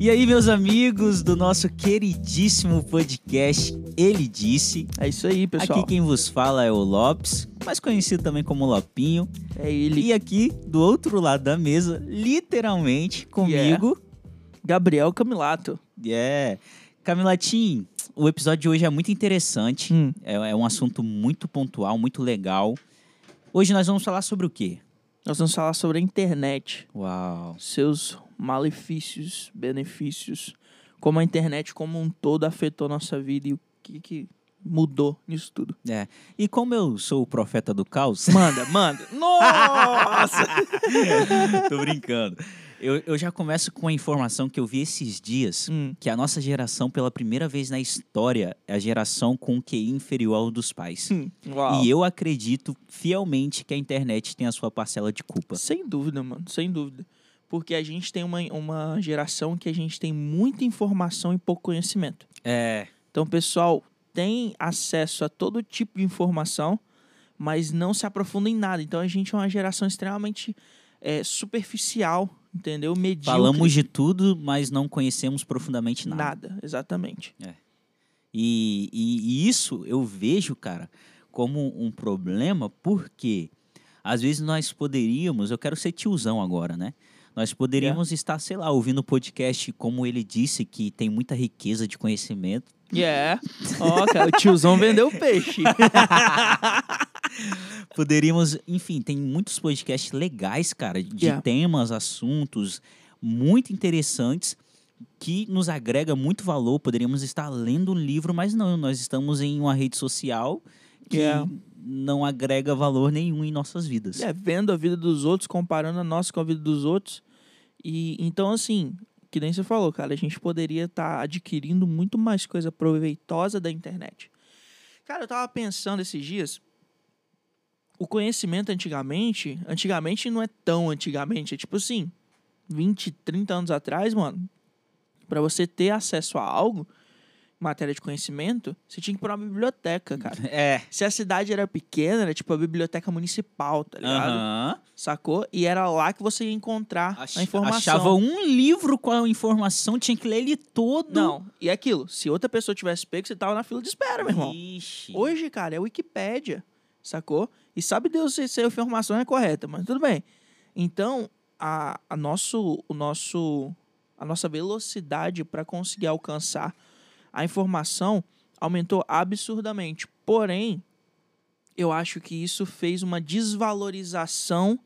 E aí, meus amigos do nosso queridíssimo podcast Ele Disse. É isso aí, pessoal. Aqui quem vos fala é o Lopes, mais conhecido também como Lopinho. É ele. E aqui, do outro lado da mesa, literalmente, comigo, Gabriel Camilato. é Camilatim, o episódio de hoje é muito interessante. Hum. É, é um assunto muito pontual, muito legal. Hoje nós vamos falar sobre o quê? Nós vamos falar sobre a internet, Uau. seus malefícios, benefícios, como a internet como um todo afetou nossa vida e o que, que mudou nisso tudo. É. E como eu sou o profeta do caos, Manda, manda. Nossa! Tô brincando. Eu, eu já começo com a informação que eu vi esses dias, Hum. que a nossa geração, pela primeira vez na história, é a geração com QI inferior ao dos pais. Hum. E eu acredito fielmente que a internet tem a sua parcela de culpa. Sem dúvida, mano, sem dúvida. Porque a gente tem uma, uma geração que a gente tem muita informação e pouco conhecimento. É. Então, o pessoal tem acesso a todo tipo de informação, mas não se aprofunda em nada. Então, a gente é uma geração extremamente é, superficial, entendeu? Medíocre. Falamos de tudo, mas não conhecemos profundamente nada. nada. Exatamente. E, e- e isso eu vejo, cara, como um problema, porque às vezes nós poderíamos, eu quero ser tiozão agora, né? Nós poderíamos estar, sei lá, ouvindo podcast como ele disse, que tem muita riqueza de conhecimento. Yeah. Ó, cara, o tiozão vendeu o peixe. Poderíamos, enfim, tem muitos podcasts legais, cara, de Yeah. temas, assuntos muito interessantes que nos agrega muito valor. Poderíamos estar lendo um livro, mas não, nós estamos em uma rede social que Yeah. Não agrega valor nenhum em nossas vidas. É, vendo a vida dos outros, comparando a nossa com a vida dos outros. E então, assim, que nem você falou, cara, a gente poderia estar adquirindo muito mais coisa proveitosa da internet. Cara, eu tava pensando esses dias. O conhecimento antigamente, antigamente não é tão antigamente, é tipo assim, 20, 30 anos atrás, mano, pra você ter acesso a algo, matéria de conhecimento, você tinha que ir pra uma biblioteca, cara. É. Se a cidade era pequena, era tipo a biblioteca municipal, tá ligado? Aham. Sacou? E era lá que você ia encontrar Ach- a informação. Achava um livro com a informação, tinha que ler ele todo. Não, e aquilo. Se outra pessoa tivesse pego, você tava na fila de espera, meu irmão. Ixi. Hoje, cara, é Wikipédia, sacou? E sabe Deus se, se a informação é correta, mas tudo bem. Então, a, a, nosso, o nosso, a nossa velocidade para conseguir alcançar a informação aumentou absurdamente. Porém, eu acho que isso fez uma desvalorização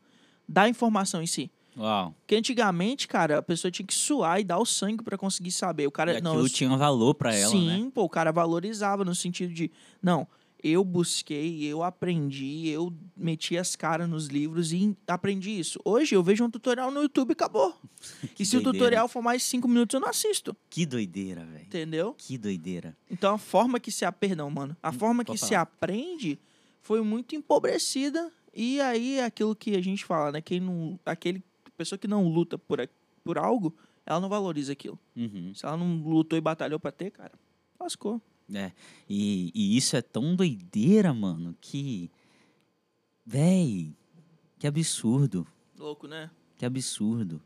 da informação em si. Uau. Porque antigamente, cara, a pessoa tinha que suar e dar o sangue para conseguir saber. O cara, E não, eu tinha valor pra ela, Sim, né? pô, o cara valorizava no sentido de, não, eu busquei, eu aprendi, eu meti as caras nos livros e aprendi isso. Hoje eu vejo um tutorial no YouTube e acabou. Que e se o doideira. tutorial for mais cinco minutos, eu não assisto, Que doideira, velho. entendeu? Que doideira. Então a forma que se... a- Perdão, mano. A forma Hum, pode que se falar. aprende foi muito empobrecida e aí é aquilo que a gente fala, né? Quem não... Aquele... Pessoa que não luta por, a- por algo, ela não valoriza aquilo. Uhum. Se ela não lutou e batalhou pra ter, cara, lascou. É, e, e isso é tão doideira, mano, que. Véi, que absurdo. Louco, né? Que absurdo.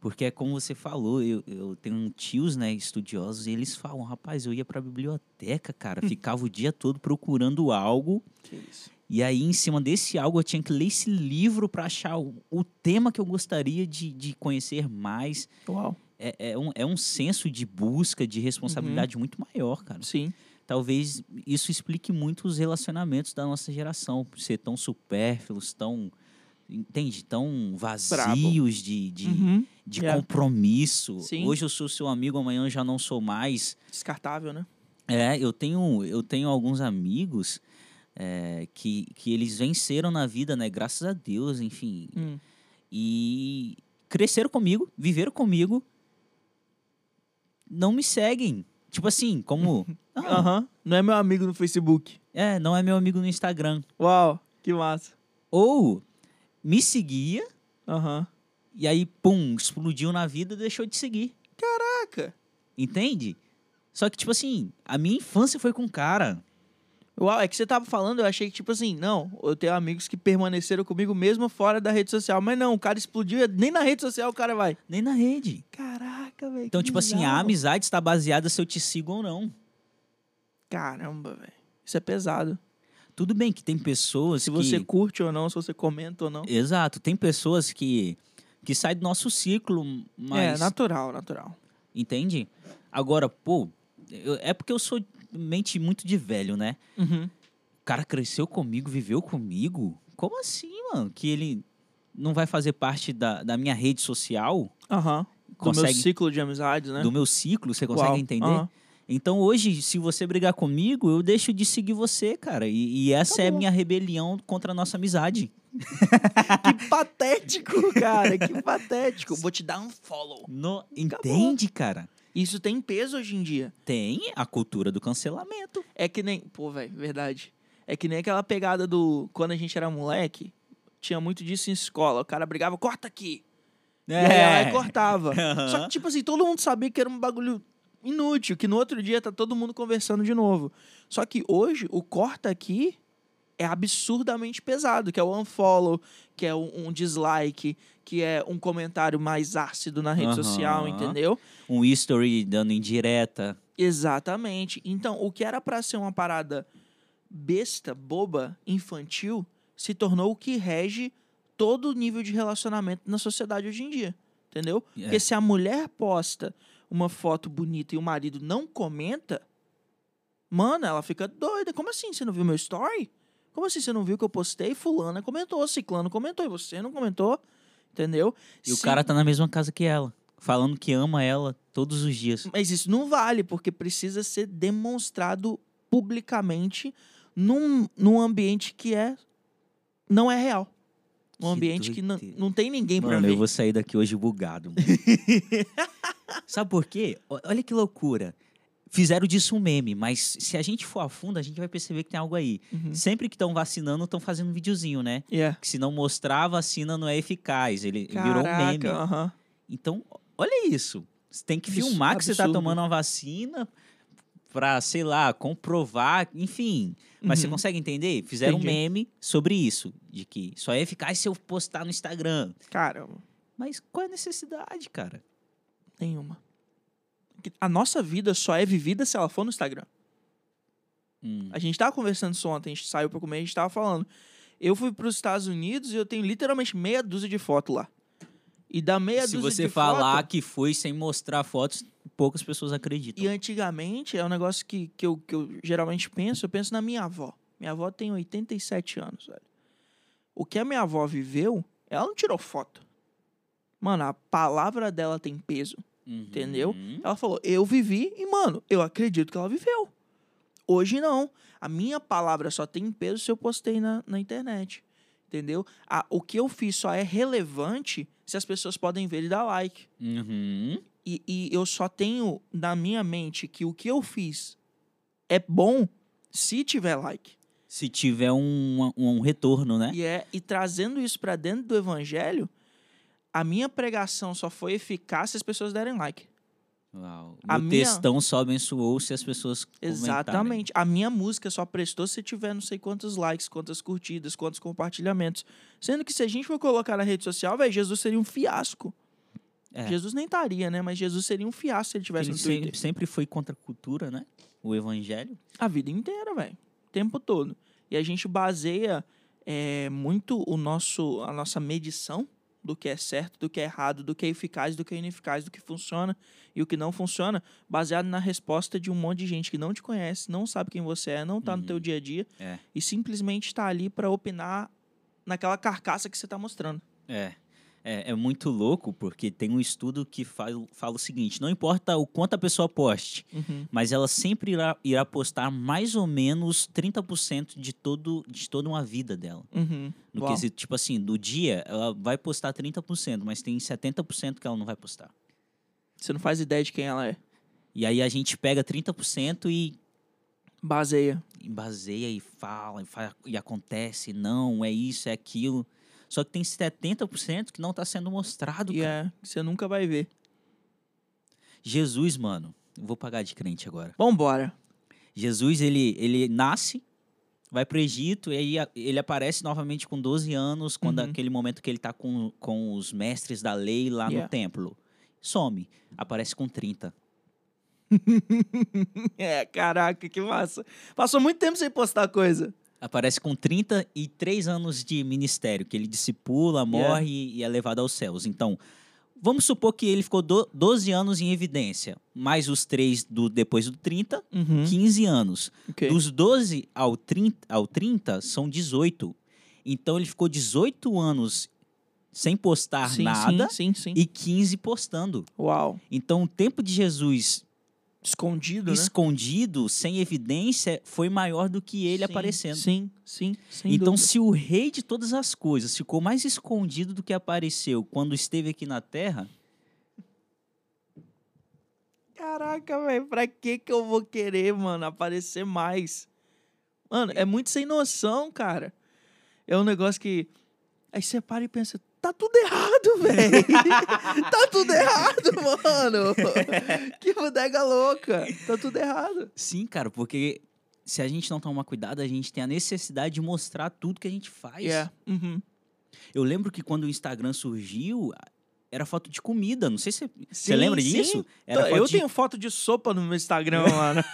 Porque é como você falou, eu, eu tenho tios, né, estudiosos, e eles falam, rapaz, eu ia pra biblioteca, cara, ficava o dia todo procurando algo, Que isso. e aí em cima desse algo eu tinha que ler esse livro pra achar o, o tema que eu gostaria de, de conhecer mais. Uau. É, é, um, é um senso de busca, de responsabilidade Uhum. muito maior, cara. Sim. talvez isso explique muito os relacionamentos da nossa geração, ser tão supérfluos, tão. Entende? Tão vazios de, de, Uhum. de Yeah. compromisso. Sim. Hoje eu sou seu amigo, amanhã eu já não sou mais. Descartável, né? É, eu tenho, eu tenho alguns amigos é, que, que eles venceram na vida, né? Graças a Deus, enfim. Hum. E cresceram comigo, viveram comigo, não me seguem. Tipo assim, como. ah, Aham. Não é meu amigo no Facebook. É, não é meu amigo no Instagram. Uau, que massa. Ou me seguia Aham. e aí, pum, explodiu na vida e deixou de seguir. Caraca. Entende? Só que, tipo assim, a minha infância foi com o cara. Uau, é que você tava falando, eu achei que, tipo assim, não, eu tenho amigos que permaneceram comigo mesmo fora da rede social. Mas não, o cara explodiu, nem na rede social o cara vai. Nem na rede. Caraca. Caraca, velho. Então, tipo assim, a bizarro. amizade está baseada se eu te sigo ou não. Caramba, velho. Isso é pesado. Tudo bem que tem pessoas Se que... você curte ou não, se você comenta ou não. Exato, tem pessoas que, que saem do nosso ciclo, mas... É, natural, natural. Entende? Agora, pô, eu- é porque eu sou mente muito de velho, né? Uhum. O cara cresceu comigo, viveu comigo. Como assim, mano? Que ele não vai fazer parte da, da minha rede social, Aham. Do meu Consegue- ciclo de amizades, né? do meu ciclo, você consegue Uau. entender? Aham. Então hoje, se você brigar comigo, eu deixo de seguir você, cara. E, e essa Tá é a minha rebelião contra a nossa amizade. Que patético, cara. Que patético. Vou te dar um follow. No- entende, cara? Isso tem peso hoje em dia. Tem a cultura do cancelamento. É que nem. Pô, velho, verdade. É que nem aquela pegada do. Quando a gente era moleque, tinha muito disso em escola. O cara brigava, corta aqui. E aí É. cortava. Aham. Só que, tipo assim, todo mundo sabia que era um bagulho inútil, que no outro dia tá todo mundo conversando de novo. Só que hoje, o corta aqui é absurdamente pesado, que é o unfollow, que é um, um dislike, que é um comentário mais ácido na rede Aham. social, entendeu? Um history dando indireta. Exatamente. Então, o que era pra ser uma parada besta, boba, infantil, se tornou o que rege todo o nível de relacionamento na sociedade hoje em dia. Entendeu? É. Porque se a mulher posta uma foto bonita e o marido não comenta, mano, ela fica doida. Como assim? Você não viu meu story? Como assim você não viu que eu postei? Fulana comentou, Ciclano comentou e você não comentou? Entendeu? E o cara tá na mesma casa que ela. Falando que ama ela todos os dias. Mas isso não vale, porque precisa ser demonstrado publicamente num, num ambiente que é não é real. Um ambiente que não, não tem ninguém pra Mano, ver. eu vou sair daqui hoje bugado. mano. Sabe por quê? Olha que loucura. Fizeram disso um meme, mas se a gente for a fundo, a gente vai perceber que tem algo aí. Uhum. Sempre que estão vacinando, estão fazendo um videozinho, né? Yeah. Que se não mostrar, a vacina não é eficaz. Ele virou um meme. Caraca, aham. Então, olha isso. Você tem que filmar que você tá absurdo. tomando uma vacina pra, sei lá, comprovar, enfim. Mas você Uhum. consegue entender? Fizeram Entendi. um meme sobre isso, de que só é eficaz se eu postar no Instagram. Cara, Mas qual é a necessidade, cara? nenhuma. A nossa vida só é vivida se ela for no Instagram. Hum, A gente tava conversando isso ontem, a gente saiu pra comer, a gente tava falando. Eu fui pros Estados Unidos e eu tenho literalmente meia dúzia de foto lá. E da meia se dúzia você de falar foto, que foi sem mostrar fotos, poucas pessoas acreditam. E antigamente, é um negócio que, que, eu, que eu geralmente penso, eu penso na minha avó. Minha avó tem 87 anos, velho. O que a minha avó viveu, ela não tirou foto. Mano, a palavra dela tem peso, Uhum. entendeu? Ela falou, eu vivi e, mano, eu acredito que ela viveu. Hoje não. A minha palavra só tem peso se eu postei na, na internet. Entendeu? A, o que eu fiz só é relevante se as pessoas podem ver e dar like. Uhum. E, e eu só tenho na minha mente que o que eu fiz é bom se tiver like. Se tiver um, um retorno, né? E, é, e trazendo isso pra dentro do evangelho, a minha pregação só foi eficaz se as pessoas derem like. Uau. A O minha- textão só abençoou se as pessoas comentarem. Exatamente. A minha música só prestou se tiver não sei quantos likes, quantas curtidas, quantos compartilhamentos. Sendo que se a gente for colocar na rede social, velho, Jesus seria um fiasco. É. Jesus nem estaria, né? Mas Jesus seria um fiasco se ele tivesse Ele no Twitter. sempre, sempre foi contra a cultura, né? O evangelho. A vida inteira, velho. O tempo todo. E a gente baseia é, muito o nosso, a nossa medição do que é certo, do que é errado, do que é eficaz, do que é ineficaz, do que funciona e o que não funciona, baseado na resposta de um monte de gente que não te conhece, não sabe quem você é, não tá no teu dia a dia É. e simplesmente está ali para opinar naquela carcaça que você tá mostrando. É. É, é muito louco, porque tem um estudo que fala, fala o seguinte: não importa o quanto a pessoa poste, mas ela sempre irá, irá postar mais ou menos 30% de, todo, de toda uma vida dela. Uhum. No Uau. quesito, tipo assim, do dia, ela vai postar 30%, mas tem 70% que ela não vai postar. Você não faz ideia de quem ela é. E aí a gente pega 30% e Baseia. e baseia e fala, e, fa- e acontece, não, é isso, é aquilo. Só que tem 70% que não está sendo mostrado, E cara. é, que você nunca vai ver. Jesus, mano, vou pagar de crente agora. Vambora. Jesus, ele, ele nasce, vai pro Egito, e aí ele aparece novamente com 12 anos, quando Uhum. aquele momento que ele tá com, com os mestres da lei lá Yeah. no templo. some. Aparece com 30. É, caraca, que massa. Passou muito tempo sem postar coisa. Aparece com 33 anos de ministério, que ele discipula, morre e é levado aos céus. Então, vamos supor que ele ficou do, 12 anos em evidência, mais os três do, depois do 30, Uhum. 15 anos. ok. Dos 12 ao 30, ao 30 são 18. Então ele ficou 18 anos sem postar sim, nada Sim, sim, sim. e 15 postando. Uau. Então o tempo de Jesus Escondido, né? escondido, sem evidência, foi maior do que ele Sim, aparecendo. Sim, sim. então, dúvida. se o rei de todas as coisas ficou mais escondido do que apareceu quando esteve aqui na terra, Caraca, velho, pra que que eu vou querer, mano, aparecer mais? Mano, é muito sem noção, cara. É um negócio que. Aí você para e pensa, tá tudo errado, velho. tá tudo errado, mano. que bodega louca. Tá tudo errado. sim, cara, porque se a gente não tomar cuidado, a gente tem a necessidade de mostrar tudo que a gente faz. É. Uhum. Eu lembro que quando o Instagram surgiu, era foto de comida. Não sei se você lembra sim. disso? Eu de... tenho foto de sopa no meu Instagram, mano.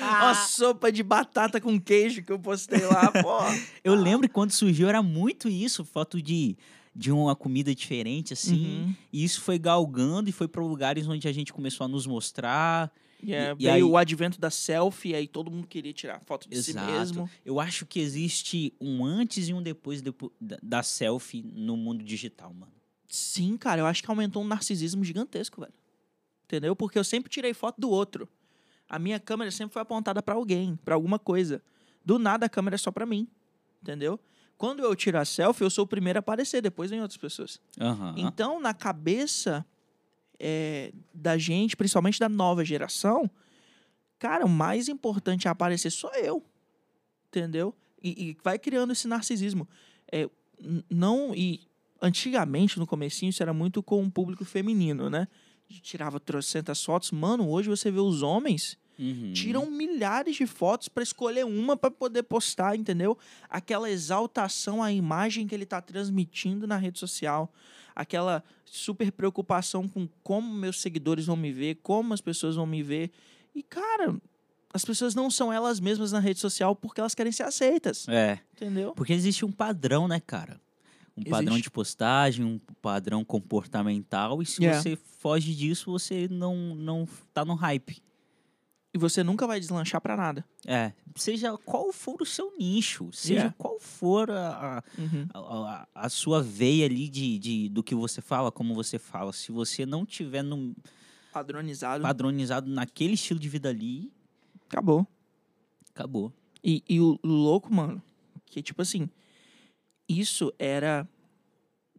Uma sopa de batata com queijo que eu postei lá, pô. Eu lembro que quando surgiu era muito isso, foto de, de uma comida diferente, assim. Uhum. E isso foi galgando e foi para lugares onde a gente começou a nos mostrar. É, E- e veio aí- o advento da selfie, aí todo mundo queria tirar foto de Exato. si mesmo. Eu acho que existe um antes e um depois, depo- da, da selfie no mundo digital, mano. Sim, cara, eu acho que aumentou um narcisismo gigantesco, velho. Entendeu? Porque eu sempre tirei foto do outro. A minha câmera sempre foi apontada pra alguém, pra alguma coisa. Do nada a câmera é só pra mim. Entendeu? Quando eu tiro a selfie, eu sou o primeiro a aparecer, depois vem outras pessoas. Aham. Então, na cabeça é, da gente, principalmente da nova geração, cara, o mais importante a aparecer sou eu. Entendeu? E, e vai criando esse narcisismo. É, não e antigamente no comecinho isso era muito com o público feminino, né? A gente Tirava trocentas fotos, mano. Hoje você vê os homens Uhum. tiram milhares de fotos para escolher uma para poder postar, entendeu? Aquela exaltação à imagem que ele tá transmitindo na rede social, aquela super preocupação com como meus seguidores vão me ver, como as pessoas vão me ver. E cara, as pessoas não são elas mesmas na rede social porque elas querem ser aceitas, É, entendeu? porque existe um padrão, né, cara? Um padrão Existe. de postagem, um padrão comportamental, e se Yeah. você foge disso, você não, não tá no hype. E você nunca vai deslanchar para nada. É, seja qual for o seu nicho, seja Yeah. qual for a, Uhum. a, a- a sua veia ali de, de, do que você fala, como você fala. Se você não tiver no, Padronizado. padronizado naquele estilo de vida ali, Acabou. acabou. E, e o louco, mano, que tipo assim, isso era,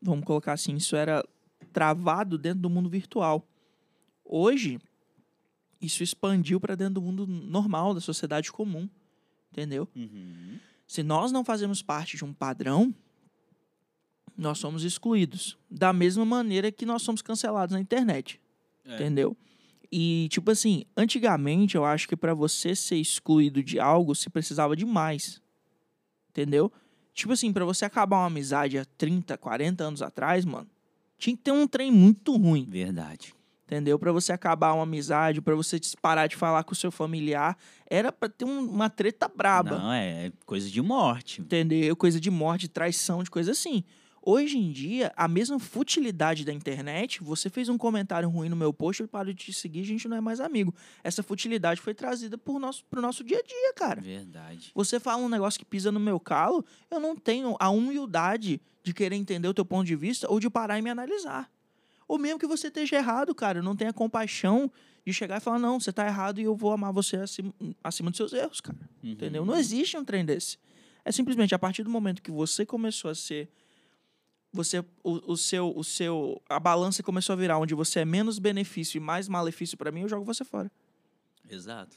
vamos colocar assim, isso era travado dentro do mundo virtual. Hoje, isso expandiu para dentro do mundo normal, da sociedade comum, entendeu? Se nós não fazemos parte de um padrão, nós somos excluídos. Da mesma maneira que nós somos cancelados na internet. É. Entendeu? E, tipo assim, antigamente eu acho que para você ser excluído de algo, se precisava de mais. Entendeu? Tipo assim, para você acabar uma amizade há 30, 40 anos atrás, mano, tinha que ter um trem muito ruim. Verdade. Entendeu? Para você acabar uma amizade, para você parar de falar com o seu familiar, era para ter um- uma treta braba. Não, é coisa de morte. Entendeu? Coisa de morte, traição, de coisa assim. Hoje em dia, a mesma futilidade da internet, você fez um comentário ruim no meu post, eu paro de te seguir, a gente não é mais amigo. Essa futilidade foi trazida por nosso, pro nosso dia a dia, cara. Verdade. Você fala um negócio que pisa no meu calo, eu não tenho a humildade de querer entender o teu ponto de vista ou de parar e me analisar. Ou mesmo que você esteja errado, cara, não tenho a compaixão de chegar e falar, não, você tá errado e eu vou amar você acima, acima dos seus erros, cara. Uhum. Entendeu? Não existe um trem desse. É simplesmente a partir do momento que você começou a ser. Você, o, o seu, o seu, a balança começou a virar onde você é menos benefício e mais malefício pra mim, eu jogo você fora. Exato.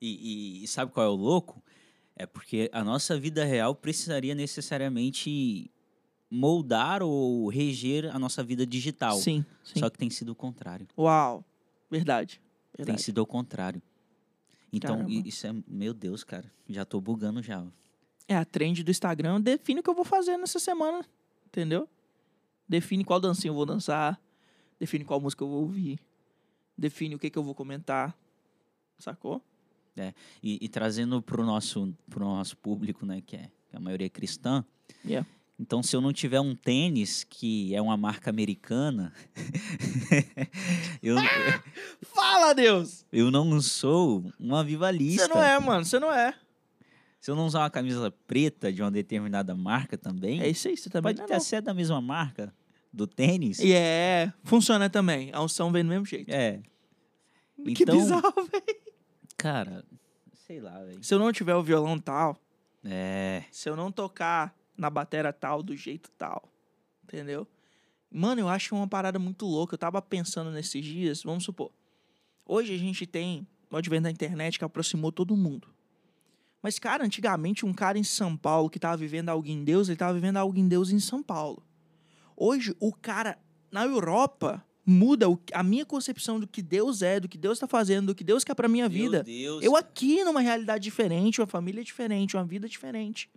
E, e- e sabe qual é o louco? É porque a nossa vida real precisaria necessariamente moldar ou reger a nossa vida digital. Sim, sim. Só que tem sido o contrário. Uau, verdade. Tem verdade. sido o contrário. Então, Caramba. isso é. Meu Deus, cara. Já tô bugando já. É a trend do Instagram define o que eu vou fazer nessa semana, entendeu? Define qual dancinha eu vou dançar, define qual música eu vou ouvir, define o que, que eu vou comentar, sacou? E, e trazendo pro nosso, pro nosso público, né, que é que a maioria é cristã, Yeah. Então se eu não tiver um tênis que é uma marca americana, eu, Fala, Deus! eu não sou um avivalista. Você não é, mano, você não é. Se eu não usar uma camisa preta de uma determinada marca também, É isso aí, você também pode não é, ter não. ser da mesma marca do tênis. E é, funciona também. A unção vem do mesmo jeito. É, que então- bizarro, velho. cara, sei lá, velho. Se eu não tiver o violão tal, É, se eu não tocar na batera tal, do jeito tal, entendeu? Mano, eu acho uma parada muito louca. Eu tava pensando nesses dias, vamos supor. Hoje a gente tem o advento da internet que aproximou todo mundo. Mas, cara, antigamente um cara em São Paulo que tava vivendo algo em Deus, ele tava vivendo algo em Deus em São Paulo. Hoje, o cara na Europa muda o- a minha concepção do que Deus é, do que Deus tá fazendo, do que Deus quer pra minha vida. Deus. Eu aqui numa realidade diferente, uma família diferente, uma vida diferente.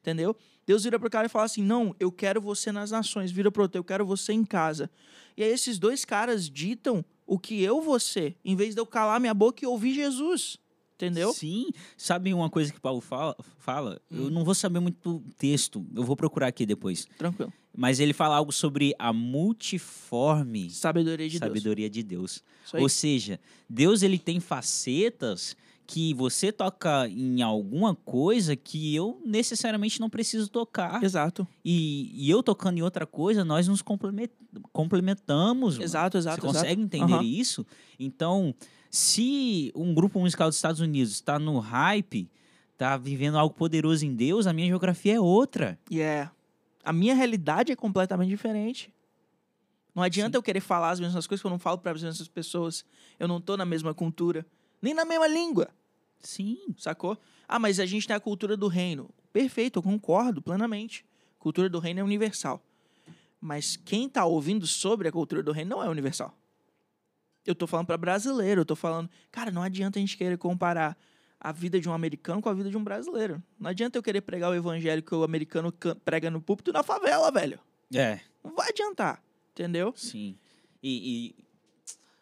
Entendeu? Deus vira pro cara e fala assim: Não, eu quero você nas nações. Vira pro outro, eu quero você em casa. E aí esses dois caras ditam o que eu vou ser, em vez de eu calar minha boca e ouvir Jesus. Entendeu? Sim. Sabe uma coisa que Paulo fala? fala? Hum. Eu não vou saber muito o texto, eu vou procurar aqui depois. Tranquilo. Mas ele fala algo sobre a multiforme Sabedoria de sabedoria de Deus. Deus. Isso aí. Ou seja, Deus ele tem facetas que você toca em alguma coisa que eu necessariamente não preciso tocar. Exato. E, e eu tocando em outra coisa, nós nos complemen- complementamos. mano. Exato, exato. Você consegue exato. entender Aham. isso? Então, se um grupo musical dos Estados Unidos está no hype, está vivendo algo poderoso em Deus, a minha geografia é outra. E é. A minha realidade é completamente diferente. Não adianta Sim. eu querer falar as mesmas coisas que eu não falo para as mesmas pessoas. Eu não tô na mesma cultura, nem na mesma língua, Sim. sacou? Ah, mas a gente tem a cultura do reino. Perfeito, eu concordo plenamente. Cultura do reino é universal. Mas quem tá ouvindo sobre a cultura do reino não é universal. Eu tô falando para brasileiro, eu tô falando, cara, não adianta a gente querer comparar a vida de um americano com a vida de um brasileiro. Não adianta eu querer pregar o evangelho que o americano can- prega no púlpito na favela, velho. É. Não vai adiantar, entendeu? Sim. E, e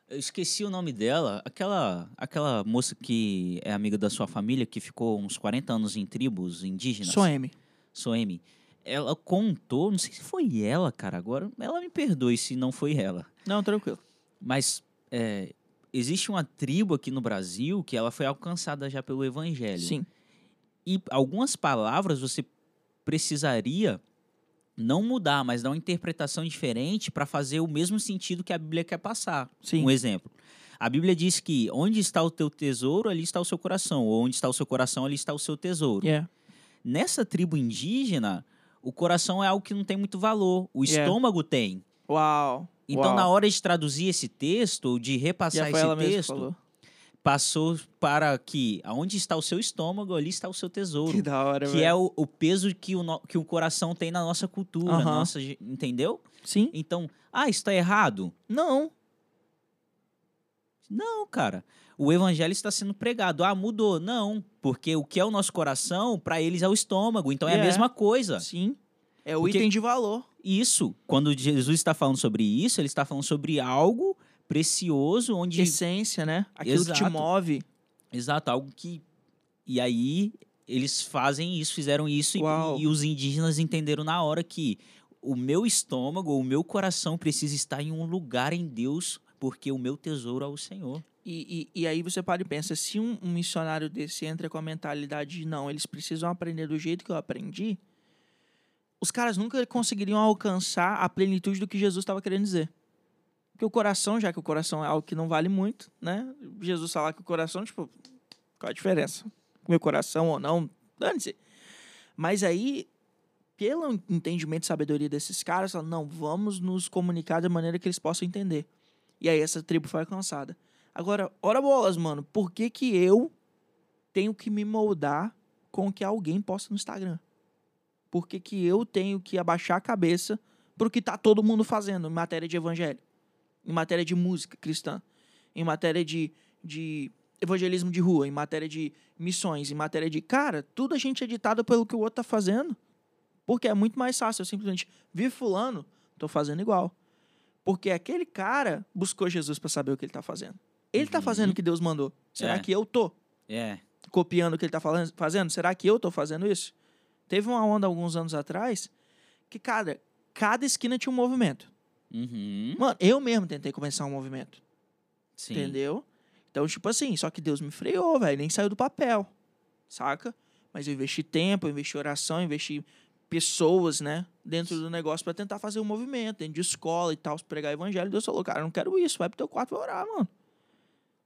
eu esqueci o nome dela, aquela aquela moça que é amiga da sua família, que ficou uns 40 anos em tribos indígenas. Soeme. Soemi. Ela contou, não sei se foi ela, cara, agora ela me perdoe se não foi ela. Não, tranquilo. Mas é, existe uma tribo aqui no Brasil que ela foi alcançada já pelo evangelho. Sim. E algumas palavras você precisaria não mudar, mas dar uma interpretação diferente para fazer o mesmo sentido que a Bíblia quer passar. Sim. Um exemplo. A Bíblia diz que onde está o teu tesouro, ali está o seu coração. Ou onde está o seu coração, ali está o seu tesouro. Yeah. Nessa tribo indígena, o coração é algo que não tem muito valor. O Yeah. estômago tem. Uau. Então, Uau. na hora de traduzir esse texto, ou de repassar esse texto. Passou para que aonde está o seu estômago, ali está o seu tesouro. Que da hora, que é o, o peso que o, no- que o coração tem na nossa cultura, Aham. nossa, entendeu? Sim. Então, ah, está errado? Não. Não, cara. O evangelho está sendo pregado. Ah, mudou. Não, porque o que é o nosso coração, para eles é o estômago. Então é, É. a mesma coisa. Sim. É o Porque- item de valor. Isso, quando Jesus está falando sobre isso, ele está falando sobre algo precioso, onde Essência, né? Aquilo que te Exato. move. Exato, algo que. E aí eles fazem isso, fizeram isso, e, e os indígenas entenderam na hora que o meu estômago, o meu coração precisa estar em um lugar em Deus, porque o meu tesouro é o Senhor. E, e, e aí você para e pensa, se um, um missionário desse entra com a mentalidade de não, eles precisam aprender do jeito que eu aprendi, os caras nunca conseguiriam alcançar a plenitude do que Jesus estava querendo dizer. Porque o coração, já que o coração é algo que não vale muito, né? Jesus falar que o coração, tipo, qual a diferença? Meu coração ou não, dane-se. Mas aí, pelo entendimento e sabedoria desses caras, falam, não, vamos nos comunicar da maneira que eles possam entender. E aí essa tribo foi alcançada. Agora, ora bolas, mano, por que que eu tenho que me moldar com o que alguém posta no Instagram? Por que que eu tenho que abaixar a cabeça pro que tá todo mundo fazendo em matéria de evangelho? Em matéria de música cristã? Em matéria de, de evangelismo de rua? Em matéria de missões? Em matéria de... Cara, tudo a gente é ditado pelo que o outro tá fazendo. Porque é muito mais fácil eu simplesmente vi fulano, tô fazendo igual. Porque aquele cara buscou Jesus para saber o que ele tá fazendo. Ele tá fazendo o que Deus mandou. Será É. que eu tô É. copiando o que ele tá falan- fazendo? Será que eu tô fazendo isso? Teve uma onda alguns anos atrás que, cara, cada esquina tinha um movimento. Uhum. Mano, eu mesmo tentei começar um movimento. Sim. Entendeu? Então, tipo assim, só que Deus me freou, velho. Nem saiu do papel. Saca? Mas eu investi tempo, eu investi oração, eu investi pessoas, né? Dentro do negócio pra tentar fazer um movimento, dentro de escola e tal, pregar evangelho. Deus falou, cara, eu não quero isso. Vai pro teu quarto e vai orar, mano.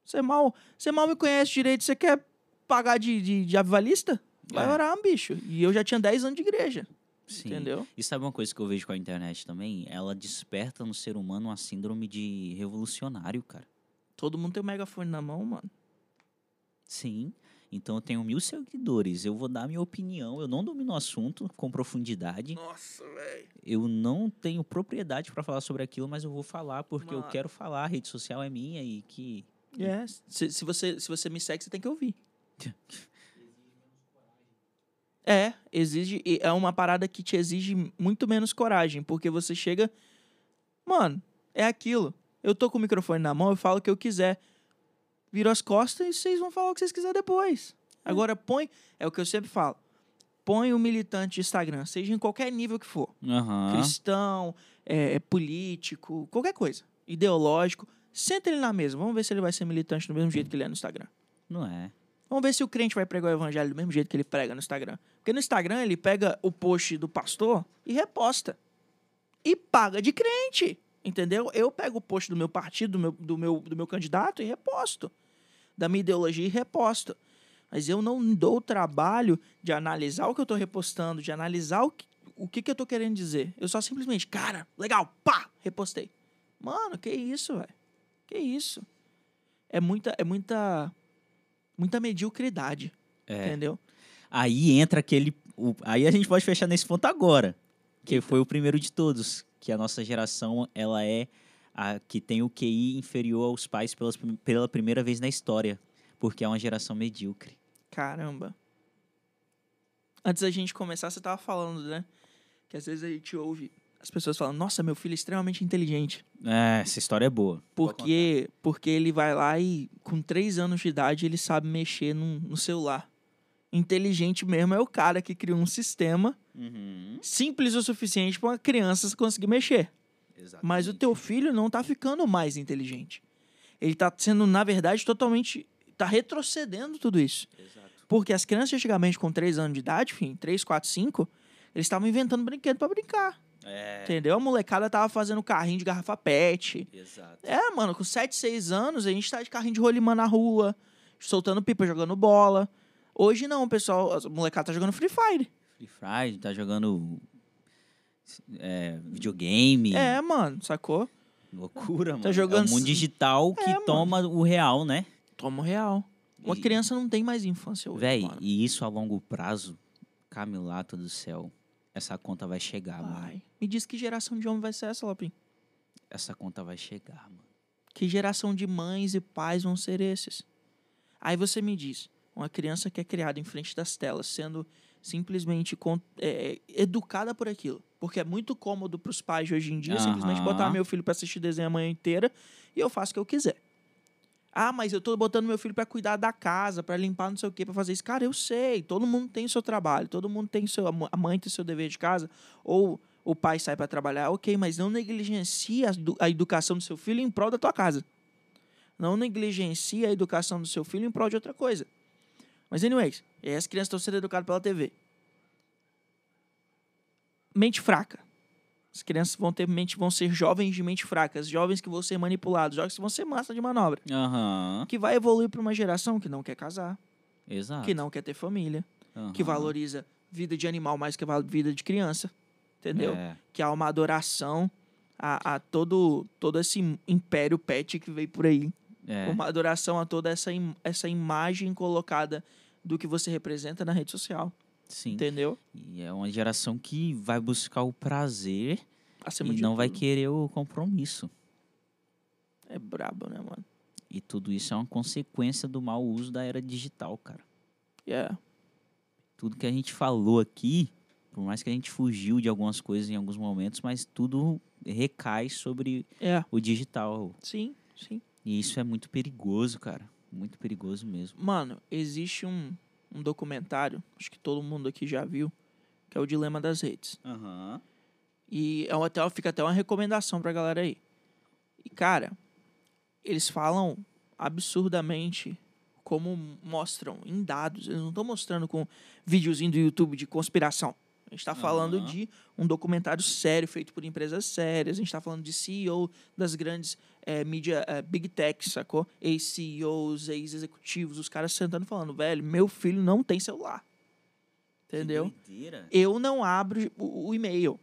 Você mal, você mal me conhece direito, você quer pagar de, de, de avivalista? Vai É. orar, bicho. E eu já tinha 10 anos de igreja. Sim. Entendeu? E sabe uma coisa que eu vejo com a internet também? Ela desperta no ser humano uma síndrome de revolucionário, cara. Todo mundo tem um megafone na mão, mano. Sim. Então eu tenho mil seguidores. Eu vou dar minha opinião. Eu não domino o assunto com profundidade. Nossa, velho. Eu não tenho propriedade para falar sobre aquilo, mas eu vou falar porque eu Mano. quero falar. A rede social é minha e que. É, se, se, você, se você me segue, você tem que ouvir. É, exige. É uma parada que te exige muito menos coragem, porque você chega. Mano, é aquilo. Eu tô com o microfone na mão, eu falo o que eu quiser. Viro as costas e vocês vão falar o que vocês quiserem depois. Agora põe. É o que eu sempre falo. Põe o militante de Instagram, seja em qualquer nível que for Aham. cristão, é, político, qualquer coisa, ideológico. Senta ele na mesa. Vamos ver se ele vai ser militante do mesmo jeito que ele é no Instagram. Não é. Vamos ver se o crente vai pregar o evangelho do mesmo jeito que ele prega no Instagram. Porque no Instagram ele pega o post do pastor e reposta. E paga de crente. Entendeu? Eu pego o post do meu partido, do meu, do meu, do meu candidato e reposto. Da minha ideologia e reposto. Mas eu não dou o trabalho de analisar o que eu tô repostando, de analisar o que, o que, que eu tô querendo dizer. Eu só simplesmente, cara, legal, pá, repostei. Mano, que isso, velho? Que isso? É muita, é muita, muita mediocridade, É. entendeu? Aí entra aquele. o- aí a gente pode fechar nesse ponto agora. Que foi o primeiro de todos. Que a nossa geração, ela é a que tem o QI inferior aos pais pelas, pela primeira vez na história. Porque é uma geração medíocre. Caramba. Antes da gente começar, você tava falando, né? Que às vezes a gente ouve as pessoas falando, nossa, meu filho é extremamente inteligente. É, essa história é boa. Porque, porque ele vai lá e, com três anos de idade, ele sabe mexer num- no celular. Inteligente mesmo é o cara que criou um sistema Uhum. simples o suficiente para uma criança conseguir mexer. Mas o teu filho não tá ficando mais inteligente. Ele tá sendo, na verdade, totalmente. tá retrocedendo tudo isso. Exato. Porque as crianças antigamente, com 3 anos de idade, enfim, 3, 4, 5, eles estavam inventando brinquedo pra brincar. É, Entendeu? A molecada tava fazendo carrinho de garrafa pet. exato. É, mano, com 7, 6 anos, a gente tá de carrinho de rolimã na rua, soltando pipa, jogando bola. Hoje não, o pessoal, a molecada tá jogando Free Fire. Free Fire, tá jogando é, videogame. É, mano, sacou? Loucura, mano. Tá jogando É o mundo digital que É, mano. toma o real, né? Toma o real. Uma E- criança não tem mais infância hoje. Véi, mano. e isso a longo prazo, Camilato do céu, essa conta vai chegar, mano. Vai. Me diz que geração de homem vai ser essa, Lopim? Essa conta vai chegar, mano. Que geração de mães e pais vão ser esses? Aí você me diz, uma criança que é criada em frente das telas, sendo simplesmente con- é, educada por aquilo. Porque é muito cômodo para os pais de hoje em dia simplesmente botar meu filho para assistir desenho a manhã inteira e eu faço o que eu quiser. Ah, mas eu tô botando meu filho para cuidar da casa, para limpar não sei o quê, para fazer isso. Cara, eu sei, todo mundo tem o seu trabalho, todo mundo tem seu a mãe tem seu dever de casa ou o pai sai para trabalhar, OK, mas não negligencie a, edu- a educação do seu filho em prol da tua casa. Não negligencie a educação do seu filho em prol de outra coisa. Mas, anyways, as crianças estão sendo educadas pela TV. Mente fraca. As crianças vão ter mente, vão ser jovens de mente fracas, jovens que vão ser manipulados, jovens que vão ser massa de manobra. Aham. Que vai evoluir para uma geração que não quer casar, Exato. que não quer ter família, que Aham. valoriza vida de animal mais que a vida de criança. Entendeu? É. Que há uma adoração a, a todo, todo esse império pet que veio por aí. É. Uma adoração a toda essa, im- essa imagem colocada do que você representa na rede social. Sim. Entendeu? E é uma geração que vai buscar o prazer Acima e não vai tudo. querer o compromisso. É brabo, né, mano? E tudo isso é uma consequência do mau uso da era digital, cara. Yeah. Tudo que a gente falou aqui Por mais que a gente fugiu de algumas coisas em alguns momentos, mas tudo recai sobre É, o digital. sim, sim. E isso é muito perigoso, cara. Muito perigoso mesmo. Mano, existe um, um documentário, acho que todo mundo aqui já viu, que é o Dilema das Redes. Aham. E é uma, até, fica até uma recomendação pra galera aí. E, cara, eles falam absurdamente como mostram em dados. Eles não estão mostrando com videozinho do YouTube de conspiração. A gente está falando de um documentário sério, feito por empresas sérias. A gente está falando de CEO das grandes eh, mídia eh, Big Tech, sacou? Ex-CEOs, ex-executivos, os caras sentando e falando, velho, meu filho não tem celular. Entendeu? Eu não abro o, o e-mail.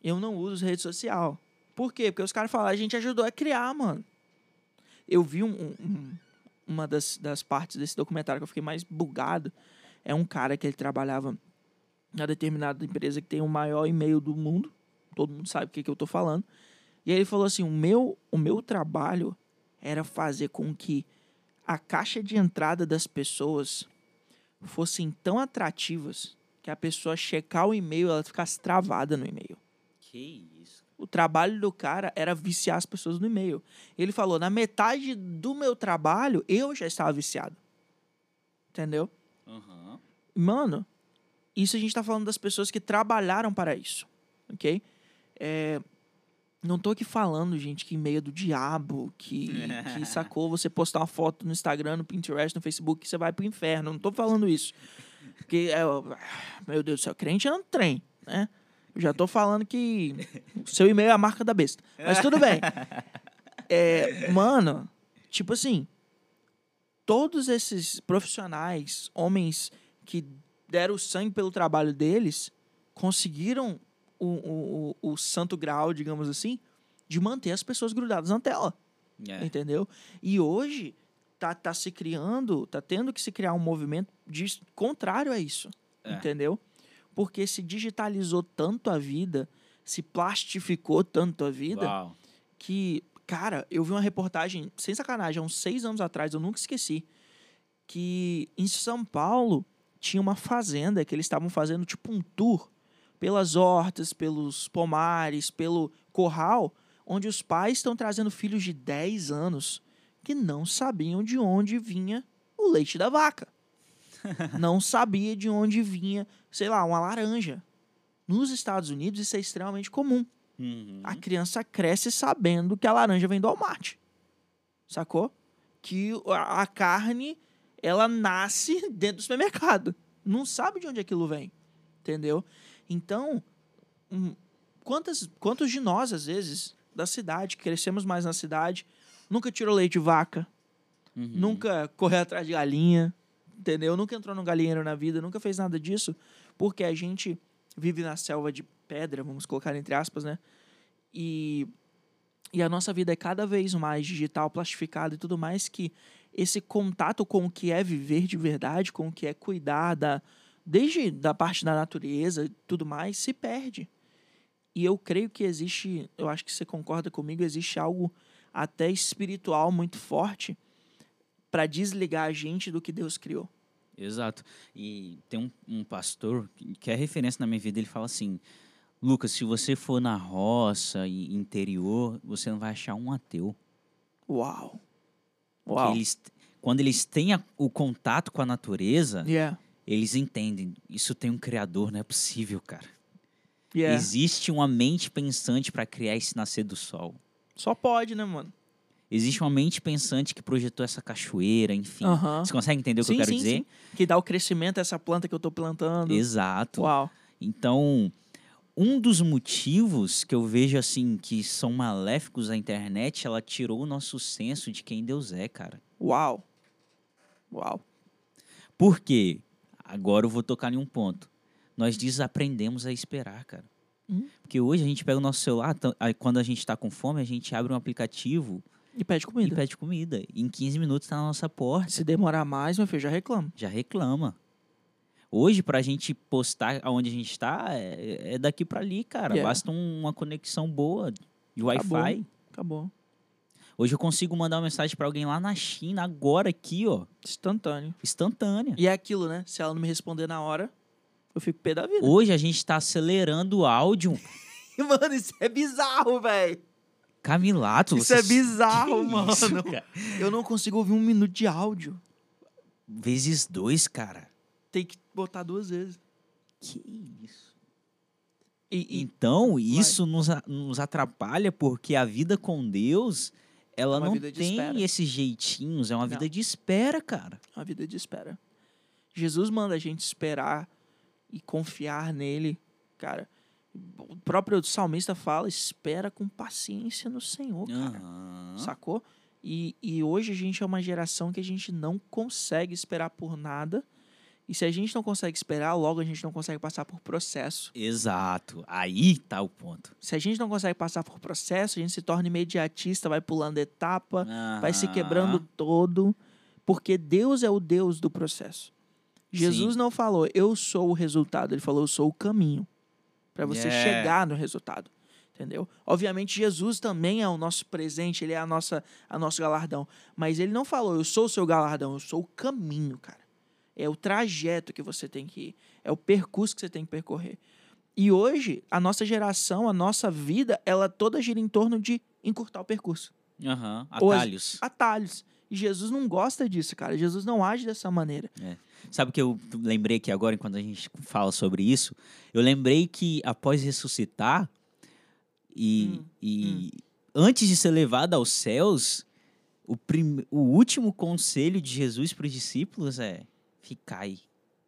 Eu não uso rede social. Por quê? Porque os caras falaram, a gente ajudou a criar, mano. Eu vi um- um- uma das, das partes desse documentário que eu fiquei mais bugado. É um cara que ele trabalhava na determinada empresa que tem o maior e-mail do mundo. Todo mundo sabe o que, que eu tô falando. E aí ele falou assim: o meu, o meu trabalho era fazer com que a caixa de entrada das pessoas fossem tão atrativas que a pessoa checar o e-mail ela ficasse travada no e-mail. Que isso. O trabalho do cara era viciar as pessoas no e-mail. Ele falou: na metade do meu trabalho eu já estava viciado. Entendeu? Aham. Mano, isso a gente tá falando das pessoas que trabalharam para isso, ok? É, não tô aqui falando, gente, que e-mail é do diabo, que, que sacou você postar uma foto no Instagram, no Pinterest, no Facebook, que você vai pro inferno. Não tô falando isso. Porque, é, meu Deus do céu, crente é um trem, né? Eu já tô falando que o seu e-mail é a marca da besta. Mas tudo bem. É, mano, tipo assim, todos esses profissionais, homens que deram o sangue pelo trabalho deles, conseguiram o, o, o, santo grau, digamos assim, de manter as pessoas grudadas na tela. É. Entendeu? E hoje tá, tá se criando, tá tendo que se criar um movimento de, contrário a isso. É. Entendeu? Porque se digitalizou tanto a vida, se plastificou tanto a vida, Uau. que, cara, eu vi uma reportagem, sem sacanagem, há uns seis anos atrás, eu nunca esqueci, que em São Paulo tinha uma fazenda que eles estavam fazendo tipo um tour pelas hortas, pelos pomares, pelo corral, onde os pais estão trazendo filhos de 10 anos que não sabiam de onde vinha o leite da vaca. não sabia de onde vinha, sei lá, uma laranja. Nos Estados Unidos isso é extremamente comum. Uhum. A criança cresce sabendo que a laranja vem do Walmart. Sacou? Que a, a carne, ela nasce dentro do supermercado. Não sabe de onde aquilo vem. Entendeu? Então, hum, quantas, quantos de nós, às vezes, da cidade, que crescemos mais na cidade, nunca tirou leite de vaca, Uhum. nunca correu atrás de galinha, entendeu? Nunca entrou num galinheiro na vida, nunca fez nada disso, porque a gente vive na selva de pedra, vamos colocar entre aspas, né? E, e a nossa vida é cada vez mais digital, plastificada e tudo mais, que esse contato com o que é viver de verdade, com o que é cuidar da, desde da parte da natureza e tudo mais, se perde. E eu creio que existe, eu acho que você concorda comigo, existe algo até espiritual muito forte para desligar a gente do que Deus criou. Exato. E tem um, um pastor que- é referência na minha vida, ele fala assim: Lucas, se você for na roça e interior, você não vai achar um ateu. Uau. Uau. Eles, quando eles têm a- o contato com a natureza, Yeah. eles entendem. Isso tem um criador, não é possível, cara. Yeah. Existe uma mente pensante para criar esse nascer do sol. Só pode, né, mano? Existe uma mente pensante que projetou essa cachoeira, enfim. Aham. Você consegue entender o que eu Sim, quero sim, dizer? sim. Que dá o crescimento a essa planta que eu tô plantando. Exato. Uau. Então, um dos motivos que eu vejo assim que são maléficos a internet, ela tirou o nosso senso de quem Deus é, cara. Uau. Uau. Por quê? Agora eu vou tocar em um ponto. Nós desaprendemos a esperar, cara. Hum. Porque hoje a gente pega o nosso celular, aí quando a gente está com fome, a gente abre um aplicativo E pede comida. e pede comida. Em 15 minutos está na nossa porta. Se demorar mais, meu filho, já reclamo. Já reclama. Hoje, pra gente postar aonde a gente está, é, é daqui pra ali, cara. Yeah. Basta um- uma conexão boa de Wi-Fi. Acabou. Hoje eu consigo mandar uma mensagem pra alguém lá na China, agora aqui, ó, Instantâneo. instantânea. E é aquilo, né? Se ela não me responder na hora, Eu fico pé da vida. Hoje a gente tá acelerando o áudio. Mano, isso é bizarro, velho. Camilato, Isso é vocês- bizarro, Que mano. isso? Eu não consigo ouvir um minuto de áudio. Vezes dois, cara. Tem que botar duas vezes. Que isso? E, e- Então, isso nos, nos atrapalha porque a vida com Deus, ela É uma não tem espera. esses jeitinhos, é uma Não. vida de espera, cara. a vida de espera. Jesus manda a gente esperar e confiar nele, cara. O próprio salmista fala: espera com paciência no Senhor, cara. Aham. Sacou? E, e hoje a gente é uma geração que a gente não consegue esperar por nada. E se a gente não consegue esperar, logo a gente não consegue passar por processo. Exato. Aí tá o ponto. Se a gente não consegue passar por processo, a gente se torna imediatista, vai pulando etapa, vai se quebrando todo, porque Deus é o Deus do processo. Jesus Sim. não falou, eu sou o resultado, ele falou, eu sou o caminho para você É. chegar no resultado. Entendeu? Obviamente, Jesus também é o nosso presente, ele é a nossa, a nosso galardão. Mas ele não falou, eu sou o seu galardão, eu sou o caminho, cara. É o trajeto que você tem que ir, é o percurso que você tem que percorrer. E hoje, a nossa geração, a nossa vida, ela toda gira em torno de encurtar o percurso. Hoje- Atalhos. atalhos. E Jesus não gosta disso, cara. Jesus não age dessa maneira. Sabe o que eu lembrei aqui agora, enquanto a gente fala sobre isso? Eu lembrei que após ressuscitar e, Hum, e antes de ser levado aos céus, o, prim- o último conselho de Jesus para os discípulos é ficai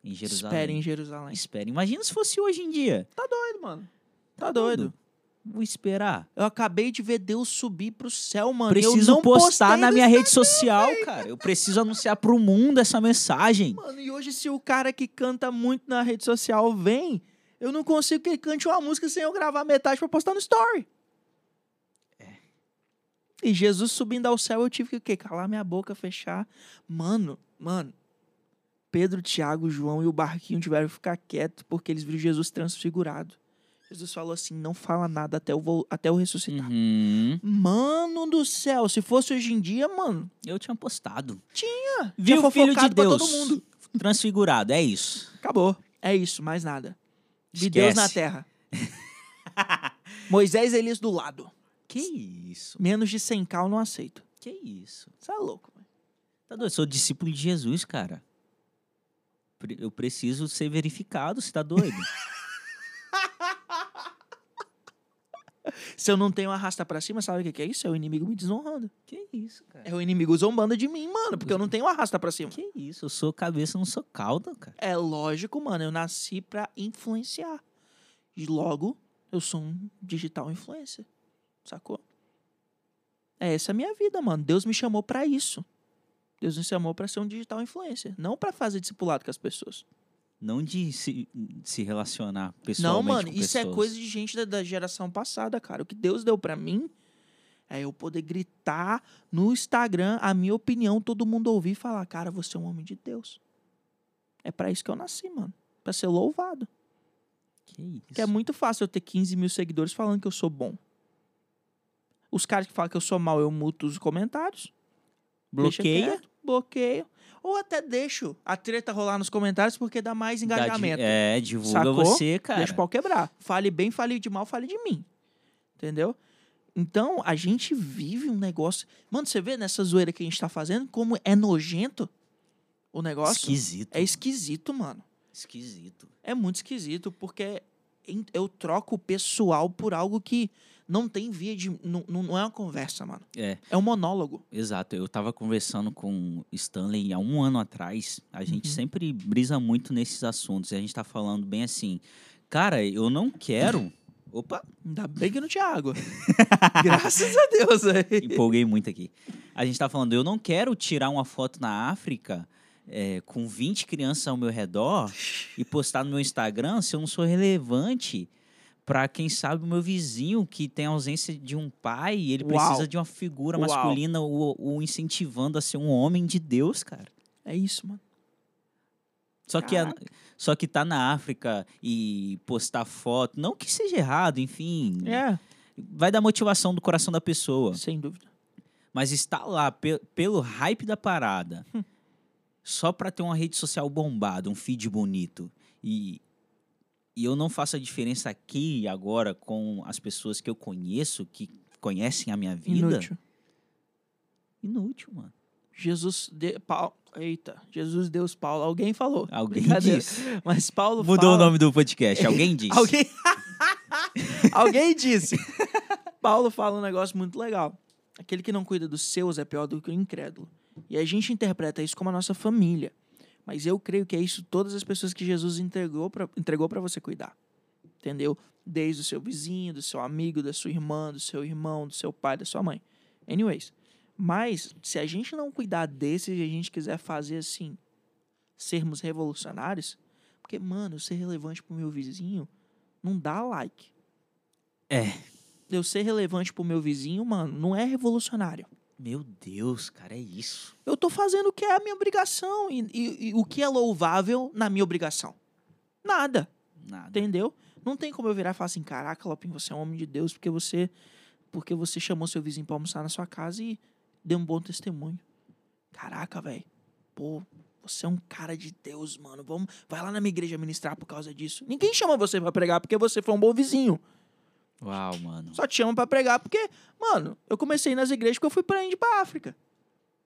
em Jerusalém. Espere em Jerusalém. Espere. Imagina se fosse hoje em dia. doido, mano. Tá doido. Vou esperar. Eu acabei de ver Deus subir pro céu, mano. e eu Preciso não postar na minha rede social, cara. Eu preciso anunciar pro mundo essa mensagem. Mano, e hoje, se o cara que canta muito na rede social vem, eu não consigo que ele cante uma música sem eu gravar metade pra postar no story. E Jesus subindo ao céu, eu tive que o quê? Calar minha boca, fechar. Mano, mano. Pedro, Tiago, João e o barquinho tiveram que ficar quietos porque eles viram Jesus transfigurado. Jesus falou assim: não fala nada até eu, até eu ressuscitar. Uhum. Mano do céu, se fosse hoje em dia, mano, Eu tinha postado. tinha. Viu o filho de Deus? Transfigurado, é isso. Acabou. É isso, mais nada. De Esquece. Deus na terra. Moisés e Elias do lado. Que isso? Menos de 100k eu não aceito. Que isso? Você é louco. velho. Tá doido? Eu sou discípulo de Jesus, cara. Eu preciso ser verificado, você tá doido? Se eu não tenho arrasta pra cima, sabe o que que é isso? É o inimigo me desonrando. que isso, cara? É o inimigo zombando de mim, mano, porque eu não tenho arrasta pra cima. Que isso? Eu sou cabeça, não sou cauda, cara. É lógico, mano, eu nasci pra influenciar. E logo, eu sou um digital influencer. Sacou? É essa a minha vida, mano. Deus me chamou pra isso. Deus me chamou pra ser um digital influencer, não pra fazer discipulado com as pessoas. Não de se, se relacionar Não, pessoalmente mano, com isso é pessoas. coisa de gente da, da geração passada, cara. O que Deus deu pra mim é eu poder gritar no Instagram a minha opinião, todo mundo ouvir e falar, cara, você é um homem de Deus. É pra isso que eu nasci, mano. Pra ser louvado. Que isso? Porque é muito fácil eu ter 15 mil seguidores falando que eu sou bom. Os caras que falam que eu sou mal, eu muto os comentários. Bloqueia. Bloqueio. Ou até deixo a treta rolar nos comentários porque dá mais dá engajamento. É, divulga Sacou? você, cara. Deixa o pau quebrar. Fale bem, fale de mal, fale de mim. Entendeu? Então, a gente vive um negócio. Mano, você vê nessa zoeira que a gente tá fazendo como é nojento o negócio? Esquisito. É esquisito, mano. Esquisito. É muito esquisito, porque eu troco o pessoal por algo que não tem via de. Não, não é uma conversa, mano. É, É um monólogo. exato. Eu tava conversando com Stanley há um ano atrás. A gente Uhum. sempre brisa muito nesses assuntos. E a gente tá falando bem assim. Cara, eu não quero. Opa, Ainda bem que não tinha água. Graças a Deus, velho. empolguei muito aqui. A gente tá falando, eu não quero tirar uma foto na África é, com 20 crianças ao meu redor e postar no meu Instagram se eu não sou relevante para quem sabe o meu vizinho que tem ausência de um pai e ele Uau. precisa de uma figura Uau. masculina o, o incentivando a ser um homem de Deus, cara. É isso, mano. Só que, a- só que tá na África e postar foto, não que seja errado, enfim, É, vai da motivação do coração da pessoa. sem dúvida. Mas está lá pe- pelo hype da parada, Hum. só pra ter uma rede social bombada, um feed bonito. E e eu não faço a diferença aqui e agora com as pessoas que eu conheço, que conhecem a minha vida. Inútil. Inútil, mano. Jesus de Paulo, eita, Jesus Deus Paulo, alguém falou. Alguém disse. Mas Paulo Mudou fala- o nome do podcast. Alguém disse. Alguém Alguém disse. Paulo fala um negócio muito legal. Aquele que não cuida dos seus é pior do que o incrédulo. E a gente interpreta isso como a nossa família. Mas eu creio que é isso todas as pessoas que Jesus entregou para entregou para você cuidar. Entendeu? Desde o seu vizinho, do seu amigo, da sua irmã, do seu irmão, do seu pai, da sua mãe. Anyways. Mas se a gente não cuidar desses e a gente quiser fazer assim, sermos revolucionários, porque, mano, ser relevante pro meu vizinho não dá like. É. Eu ser relevante pro meu vizinho, mano, não é revolucionário. Meu Deus, cara, é isso. Eu tô fazendo o que é a minha obrigação e, e- e o que é louvável na minha obrigação. Nada, Nada. entendeu? Não tem como eu virar e falar assim, caraca, Lopin, você é um homem de Deus porque você porque você chamou seu vizinho pra almoçar na sua casa e deu um bom testemunho. Caraca, velho. Pô, você é um cara de Deus, mano. Vamos, vai lá na minha igreja ministrar por causa disso. Ninguém chama você pra pregar porque você foi um bom vizinho. Uau, mano. Só te chamam pra pregar porque, mano, eu comecei nas igrejas porque eu fui pra Índia e pra África.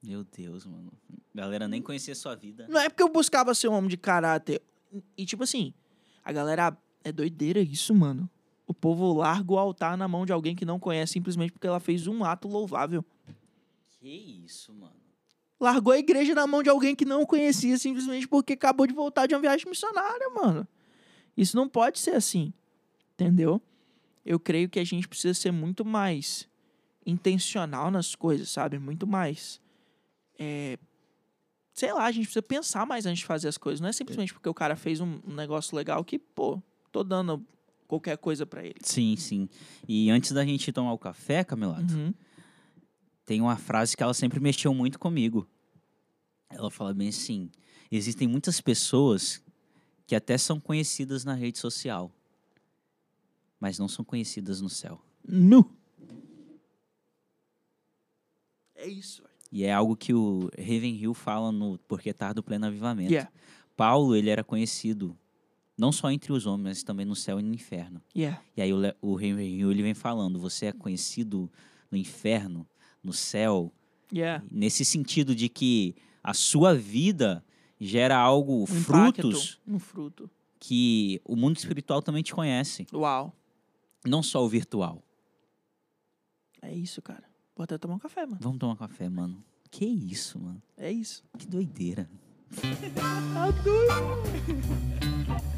Meu Deus, mano. Galera nem conhecia sua vida. Não é porque eu buscava ser um homem de caráter. E, tipo assim, a galera. É doideira isso, mano. O povo larga o altar na mão de alguém que não conhece simplesmente porque ela fez um ato louvável. Que isso, mano. Largou a igreja na mão de alguém que não conhecia simplesmente porque acabou de voltar de uma viagem missionária, mano. Isso não pode ser assim. Entendeu? Eu creio que a gente precisa ser muito mais intencional nas coisas, sabe? Muito mais. é, sei lá, a gente precisa pensar mais antes de fazer as coisas. Não é simplesmente porque o cara fez um, um negócio legal que, pô, tô dando qualquer coisa pra ele. Sim, sim. E antes da gente tomar o café, Camelato, Uhum. tem uma frase que ela sempre mexeu muito comigo. Ela fala bem assim: existem muitas pessoas que até são conhecidas na rede social, mas não são conhecidas no céu. Nu. É isso. E é algo que o Ravenhill fala no Porque Tardo Pleno Avivamento. Yeah, Paulo, ele era conhecido não só entre os homens, mas também no céu e no inferno. yeah. E aí o, Le- o Ravenhill, ele vem falando, você é conhecido no inferno, no céu, Yeah. nesse sentido de que a sua vida gera algo, Um frutos impacto, Um fruto. que o mundo espiritual também te conhece, Uau. Não só o virtual. É isso, cara. Vou até tomar um café, mano. Vamos tomar café, mano. Que isso, mano? É isso. Que doideira.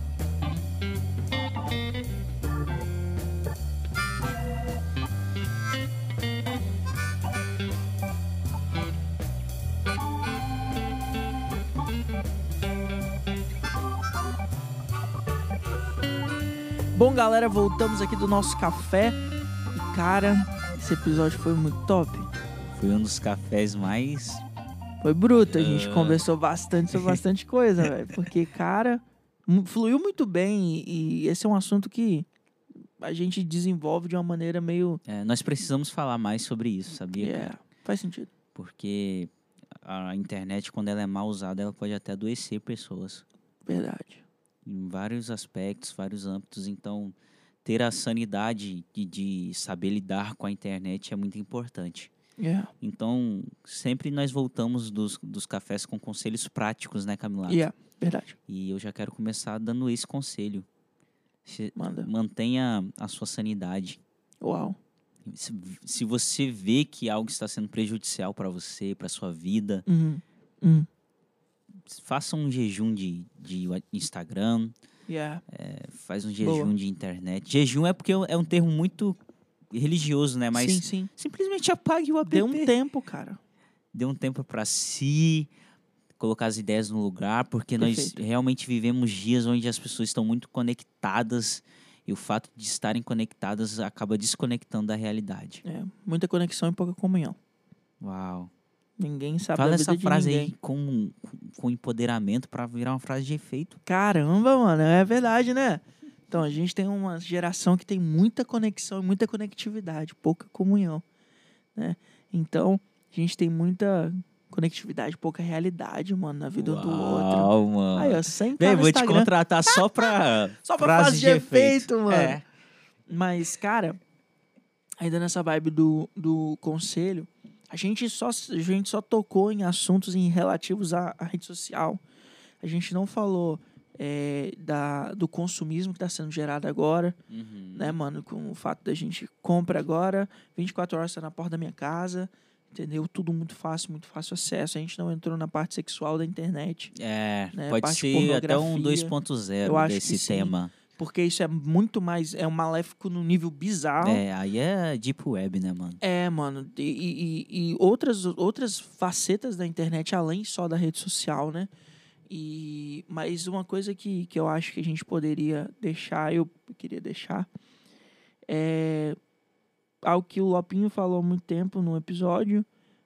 Bom, galera, voltamos aqui do nosso café. E, cara, esse episódio foi muito top. Foi um dos cafés mais Foi bruto. A gente Ah. conversou bastante sobre bastante coisa, velho. Porque, cara, fluiu muito bem. E, e esse é um assunto que a gente desenvolve de uma maneira meio. É, nós precisamos falar mais sobre isso, sabia? Yeah, faz sentido. Porque a internet, quando ela é mal usada, ela pode até adoecer pessoas Verdade. Em vários aspectos, vários âmbitos. Então, ter a sanidade de, de saber lidar com a internet é muito importante. Yeah. Então, sempre nós voltamos dos, dos cafés com conselhos práticos, né, Camila? Yeah, verdade. E eu já quero começar dando esse conselho. Se- Manda. Mantenha a sua sanidade. Uau. Se, se você vê que algo está sendo prejudicial para você, para sua vida, Uhum. Uhum. Faça um jejum de, de Instagram, Yeah. é, faz um jejum Boa. de internet. Jejum é porque é um termo muito religioso, né? Mas sim, sim. simplesmente apague o app. Dê um tempo, cara. Dê um tempo para si, colocar as ideias no lugar, porque nós Perfeito. realmente vivemos dias onde as pessoas estão muito conectadas e o fato de estarem conectadas acaba desconectando da realidade. É, muita conexão e pouca comunhão. Uau. Ninguém sabe Fala essa de frase ninguém. aí com, com empoderamento para virar uma frase de efeito. Caramba, mano, é verdade, né? Então, a gente tem uma geração que tem muita conexão e muita conectividade, pouca comunhão, né? Então, a gente tem muita conectividade, pouca realidade, mano, na vida um do outro. Uau, mano. Aí, ó, 100 Bem, vou te Instagram. contratar só pra. Só pra frase frase de efeito, mano. É. Mas, cara, ainda nessa vibe do, do conselho, a gente, só, a gente só tocou em assuntos em relativos à, à rede social. A gente não falou é, da, do consumismo que está sendo gerado agora, Uhum. né, mano? Com o fato da gente compra agora, 24 horas tá na porta da minha casa, entendeu? Tudo muito fácil, muito fácil acesso. A gente não entrou na parte sexual da internet. É, né, pode parte ser até um pornografia. 2.0 Eu acho que desse sim. Porque isso é muito mais. É um maléfico no nível bizarro. É, aí é Deep Web, né, mano? É, mano. E, e- e outras, outras facetas da internet, além só da rede social, né? E, mas uma coisa que, que eu acho que a gente poderia deixar, eu queria deixar, é algo que o Lopinho falou há muito tempo num episódio.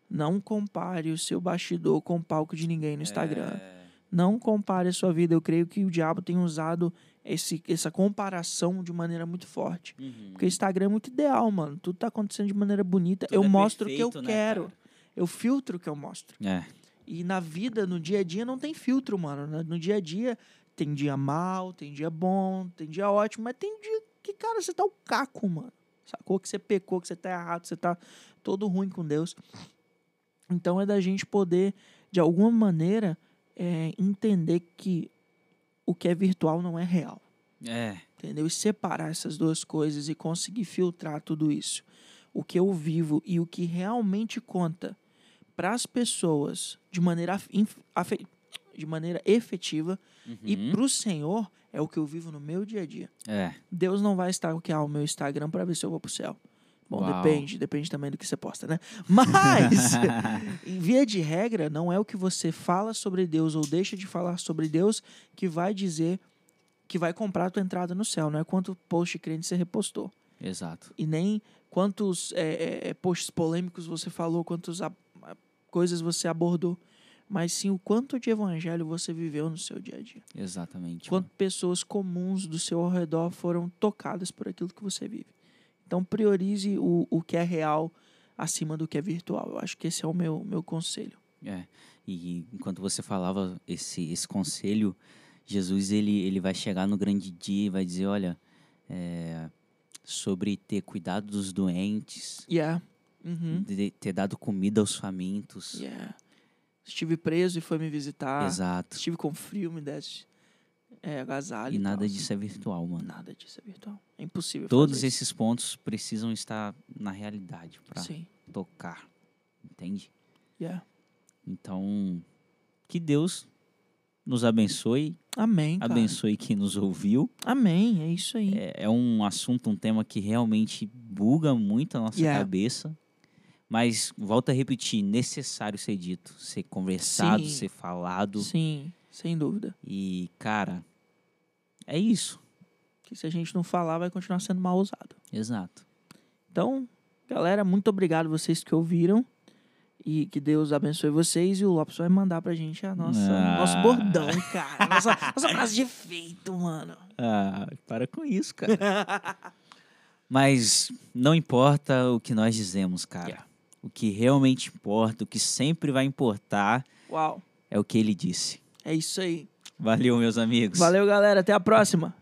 Não compare o seu bastidor com o palco de ninguém no Instagram. É. Não compare a sua vida. Eu creio que o diabo tem usado esse, essa comparação de maneira muito forte. Uhum. Porque o Instagram é muito ideal, mano. Tudo tá acontecendo de maneira bonita. Tudo eu é mostro o que eu né, quero. cara? eu filtro o que eu mostro. É. E na vida, no dia a dia, não tem filtro, mano. Na- No dia a dia, tem dia mal, tem dia bom, tem dia ótimo, mas tem dia que, cara, você tá o caco, mano. Sacou? Que você pecou, que você tá errado, que você tá todo ruim com Deus. Então é da gente poder, de alguma maneira, é, entender que o que é virtual não é real É. entendeu? E separar essas duas coisas e conseguir filtrar tudo isso. O que eu vivo e o que realmente conta para as pessoas de maneira, de maneira efetiva e Uhum. para o Senhor é o que eu vivo no meu dia a dia. É. Deus não vai stalkear o meu Instagram para ver se eu vou pro céu. Bom, Uau. depende, depende também do que você posta, né? Mas, em via de regra, não é o que você fala sobre Deus ou deixa de falar sobre Deus que vai dizer que vai comprar a tua entrada no céu. Não é quanto post crente você repostou. Exato. E nem quantos é, é, posts polêmicos você falou, quantas coisas você abordou. Mas sim o quanto de evangelho você viveu no seu dia a dia. Exatamente. Quanto pessoas comuns do seu ao redor foram tocadas por aquilo que você vive. Então priorize o, o que é real acima do que é virtual. Eu acho que esse é o meu, meu conselho. É. E enquanto você falava esse, esse conselho, Jesus ele, ele vai chegar no grande dia e vai dizer, olha, é, sobre ter cuidado dos doentes, Yeah. Uhum. de ter dado comida aos famintos. Yeah. Estive preso e foi me visitar. Exato. Estive com frio, me desse é, agasalho. E tal, nada assim. disso é virtual, mano. Nada disso é virtual. É impossível Todos esses pontos precisam estar na realidade isso. para tocar, entende? Yeah. Então, que Deus nos abençoe, Amém, cara. abençoe quem nos ouviu. Amém, é isso aí. É, é um assunto, um tema que realmente buga muito a nossa Yeah. cabeça. Mas, volto a repetir, necessário ser dito, ser conversado, Sim. ser falado. Sim, sem dúvida. E, cara, é isso. Que se a gente não falar, vai continuar sendo mal usado. Exato. Então, galera, muito obrigado vocês que ouviram. E que Deus abençoe vocês. E o Lopes vai mandar pra gente a nossa, Ah. nosso bordão, cara. Nossa, nossa frase de efeito, mano. Ah, para com isso, cara. Mas não importa o que nós dizemos, cara. Yeah. O que realmente importa, o que sempre vai importar, Uau. é o que ele disse. É isso aí. Valeu, meus amigos. Valeu, galera. Até a próxima.